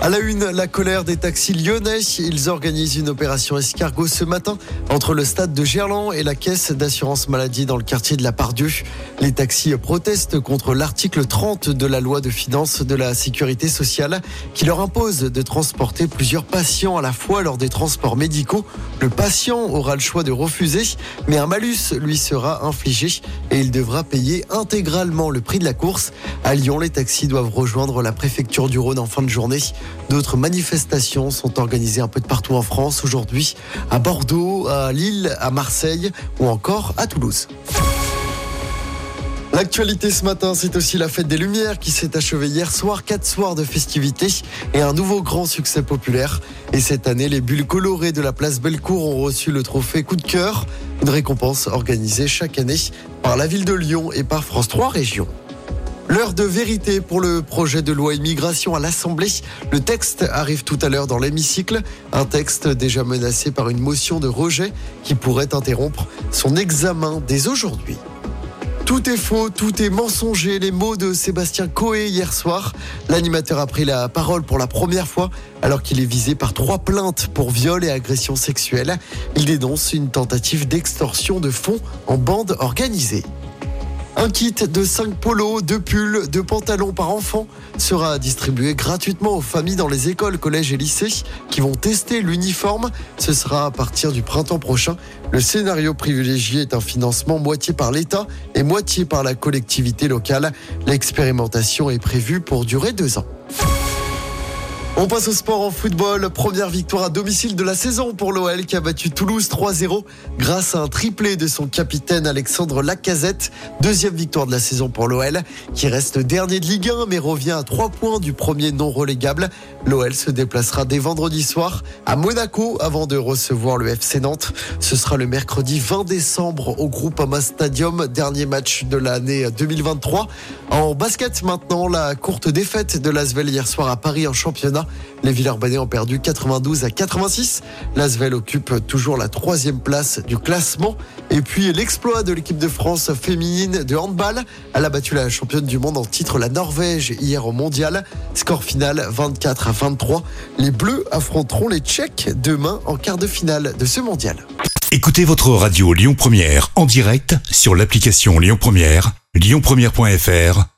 À la une, la colère des taxis lyonnais. Ils organisent une opération escargot ce matin entre le stade de Gerland et la caisse d'assurance maladie dans le quartier de la Pardieu. Les taxis protestent contre l'article 30 de la loi de finances de la sécurité sociale qui leur impose de transporter plusieurs patients à la fois lors des transports médicaux. Le patient aura le choix de refuser, mais un malus lui sera infligé et il devra payer intégralement le prix de la course. À Lyon, les taxis doivent rejoindre la préfecture du Rhône en fin de journée. D'autres manifestations sont organisées un peu de partout en France aujourd'hui, à Bordeaux, à Lille, à Marseille ou encore à Toulouse. L'actualité ce matin, c'est aussi la fête des Lumières qui s'est achevée hier soir. Quatre soirs de festivités et un nouveau grand succès populaire. Et cette année, les bulles colorées de la place Bellecour ont reçu le trophée Coup de cœur, une récompense organisée chaque année par la ville de Lyon et par France 3 Régions. L'heure de vérité pour le projet de loi immigration à l'Assemblée. Le texte arrive tout à l'heure dans l'hémicycle. Un texte déjà menacé par une motion de rejet qui pourrait interrompre son examen dès aujourd'hui. Tout est faux, tout est mensonger. Les mots de Sébastien Coé hier soir. L'animateur a pris la parole pour la première fois alors qu'il est visé par trois plaintes pour viol et agression sexuelle. Il dénonce une tentative d'extorsion de fonds en bande organisée. Un kit de 5 polos, 2 pulls, 2 pantalons par enfant sera distribué gratuitement aux familles dans les écoles, collèges et lycées qui vont tester l'uniforme. Ce sera à partir du printemps prochain. Le scénario privilégié est un financement moitié par l'État et moitié par la collectivité locale. L'expérimentation est prévue pour durer deux ans. On passe au sport en football. Première victoire à domicile de la saison pour l'OL qui a battu Toulouse 3-0 grâce à un triplé de son capitaine Alexandre Lacazette. Deuxième victoire de la saison pour l'OL qui reste dernier de Ligue 1 mais revient à 3 points du premier non relégable. L'OL se déplacera dès vendredi soir à Monaco avant de recevoir le FC Nantes. Ce sera le mercredi 20 décembre au Groupama Stadium, dernier match de l'année 2023. En basket maintenant, la courte défaite de l'Asvel hier soir à Paris en championnat. Les Villers-Banais ont perdu 92 à 86. L'Asvel occupe toujours la troisième place du classement. Et puis l'exploit de l'équipe de France féminine de handball. Elle a battu la championne du monde en titre, la Norvège, hier au mondial. Score final 24 à 23. Les Bleus affronteront les Tchèques demain en quart de finale de ce mondial. Écoutez votre radio Lyon Première en direct sur l'application Lyon Première, lyonpremière.fr